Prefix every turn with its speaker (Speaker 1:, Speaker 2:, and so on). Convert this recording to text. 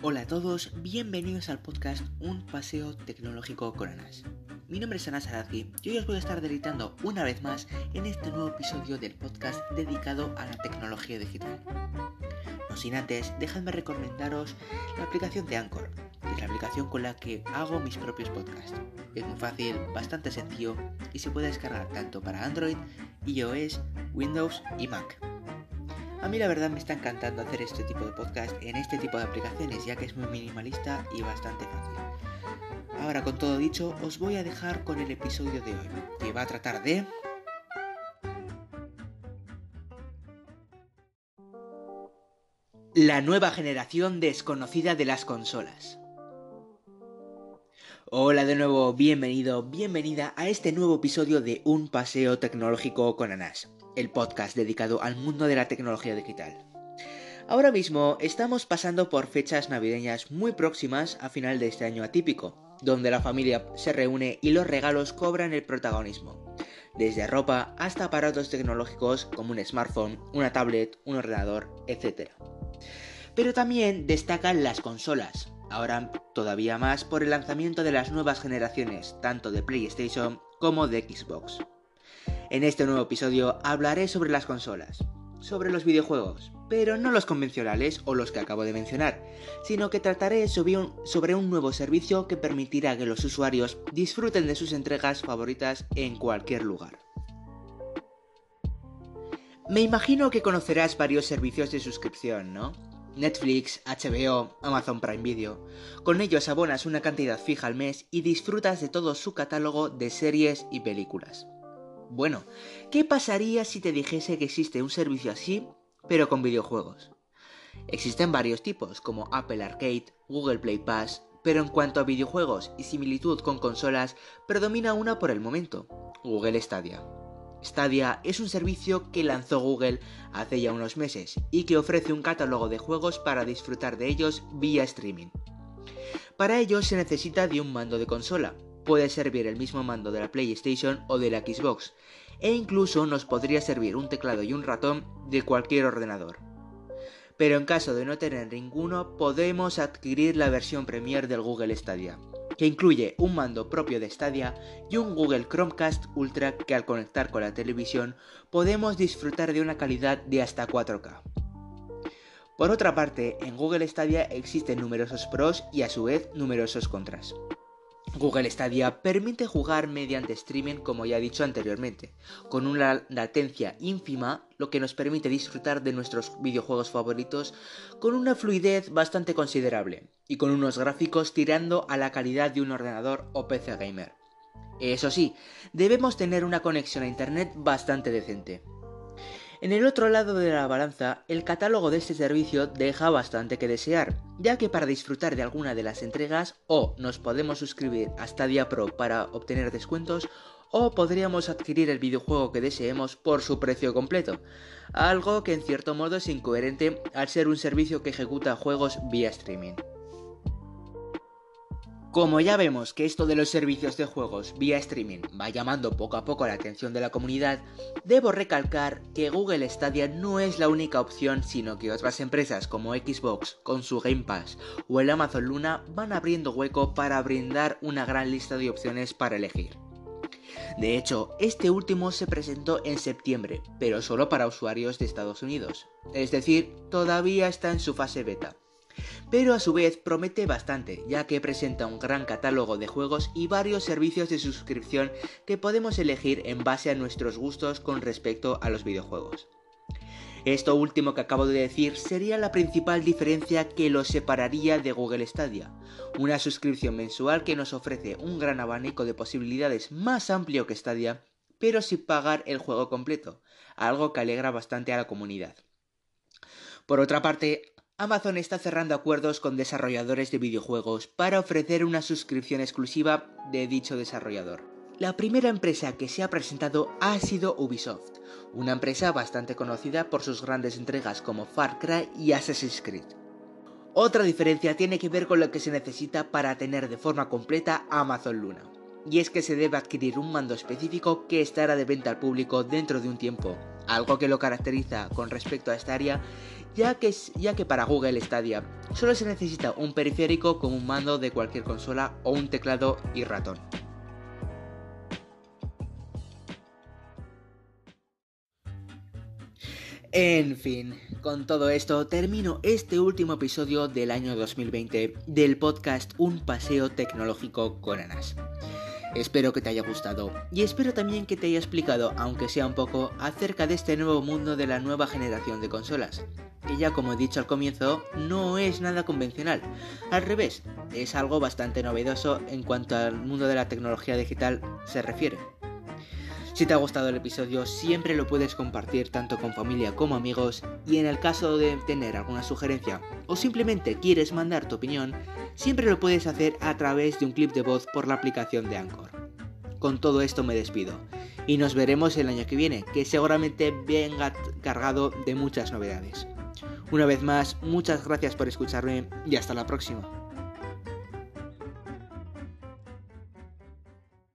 Speaker 1: Hola a todos, bienvenidos al podcast Un Paseo Tecnológico con Anas. Mi nombre es Anas Arazki y hoy os voy a estar deleitando una vez más en este nuevo episodio del podcast dedicado a la tecnología digital. No sin antes, dejadme recomendaros la aplicación de Anchor, que es la aplicación con la que hago mis propios podcasts. Es muy fácil, bastante sencillo y se puede descargar tanto para Android, iOS, Windows y Mac. A mí la verdad me está encantando hacer este tipo de podcast en este tipo de aplicaciones ya que es muy minimalista y bastante fácil. Ahora con todo dicho os voy a dejar con el episodio de hoy que va a tratar de... La nueva generación desconocida de las consolas. Hola de nuevo, bienvenido, bienvenida a este nuevo episodio de Un Paseo Tecnológico con Anas el podcast dedicado al mundo de la tecnología digital. Ahora mismo estamos pasando por fechas navideñas muy próximas a final de este año atípico, donde la familia se reúne y los regalos cobran el protagonismo, desde ropa hasta aparatos tecnológicos como un smartphone, una tablet, un ordenador, etc. Pero también destacan las consolas, ahora todavía más por el lanzamiento de las nuevas generaciones, tanto de PlayStation como de Xbox. En este nuevo episodio hablaré sobre las consolas, sobre los videojuegos, pero no los convencionales o los que acabo de mencionar, sino que trataré sobre un, nuevo servicio que permitirá que los usuarios disfruten de sus entregas favoritas en cualquier lugar. Me imagino que conocerás varios servicios de suscripción, ¿no? Netflix, HBO, Amazon Prime Video. Con ellos abonas una cantidad fija al mes y disfrutas de todo su catálogo de series y películas. Bueno, ¿qué pasaría si te dijese que existe un servicio así, pero con videojuegos? Existen varios tipos, como Apple Arcade, Google Play Pass, pero en cuanto a videojuegos y similitud con consolas, predomina una por el momento, Google Stadia. Stadia es un servicio que lanzó Google hace ya unos meses y que ofrece un catálogo de juegos para disfrutar de ellos vía streaming. Para ello se necesita de un mando de consola, puede servir el mismo mando de la PlayStation o de la Xbox, e incluso nos podría servir un teclado y un ratón de cualquier ordenador. Pero en caso de no tener ninguno, podemos adquirir la versión Premier del Google Stadia, que incluye un mando propio de Stadia y un Google Chromecast Ultra que al conectar con la televisión podemos disfrutar de una calidad de hasta 4K. Por otra parte, en Google Stadia existen numerosos pros y a su vez numerosos contras. Google Stadia permite jugar mediante streaming como ya he dicho anteriormente, con una latencia ínfima, lo que nos permite disfrutar de nuestros videojuegos favoritos con una fluidez bastante considerable y con unos gráficos tirando a la calidad de un ordenador o PC gamer. Eso sí, debemos tener una conexión a internet bastante decente. En el otro lado de la balanza, el catálogo de este servicio deja bastante que desear, ya que para disfrutar de alguna de las entregas o nos podemos suscribir a Stadia Pro para obtener descuentos o podríamos adquirir el videojuego que deseemos por su precio completo, algo que en cierto modo es incoherente al ser un servicio que ejecuta juegos vía streaming. Como ya vemos que esto de los servicios de juegos vía streaming va llamando poco a poco la atención de la comunidad, debo recalcar que Google Stadia no es la única opción, sino que otras empresas como Xbox con su Game Pass o el Amazon Luna van abriendo hueco para brindar una gran lista de opciones para elegir. De hecho, este último se presentó en septiembre, pero solo para usuarios de Estados Unidos, es decir, todavía está en su fase beta pero a su vez promete bastante, ya que presenta un gran catálogo de juegos y varios servicios de suscripción que podemos elegir en base a nuestros gustos con respecto a los videojuegos. Esto último que acabo de decir sería la principal diferencia que lo separaría de Google Stadia, una suscripción mensual que nos ofrece un gran abanico de posibilidades más amplio que Stadia, pero sin pagar el juego completo, algo que alegra bastante a la comunidad. Por otra parte, Amazon está cerrando acuerdos con desarrolladores de videojuegos para ofrecer una suscripción exclusiva de dicho desarrollador. La primera empresa que se ha presentado ha sido Ubisoft, una empresa bastante conocida por sus grandes entregas como Far Cry y Assassin's Creed. Otra diferencia tiene que ver con lo que se necesita para tener de forma completa Amazon Luna, y es que se debe adquirir un mando específico que estará de venta al público dentro de un tiempo, algo que lo caracteriza con respecto a esta área, ya que, ya que para Google Stadia solo se necesita un periférico con un mando de cualquier consola o un teclado y ratón. En fin, con todo esto termino este último episodio del año 2020 del podcast Un paseo tecnológico con Anas. Espero que te haya gustado y espero también que te haya explicado, aunque sea un poco, acerca de este nuevo mundo de la nueva generación de consolas. Que ya como he dicho al comienzo, no es nada convencional. Al revés, es algo bastante novedoso en cuanto al mundo de la tecnología digital se refiere. Si te ha gustado el episodio, siempre lo puedes compartir tanto con familia como amigos y en el caso de tener alguna sugerencia o simplemente quieres mandar tu opinión, siempre lo puedes hacer a través de un clip de voz por la aplicación de Anchor. Con todo esto me despido y nos veremos el año que viene, que seguramente venga cargado de muchas novedades. Una vez más, muchas gracias por escucharme y hasta la próxima.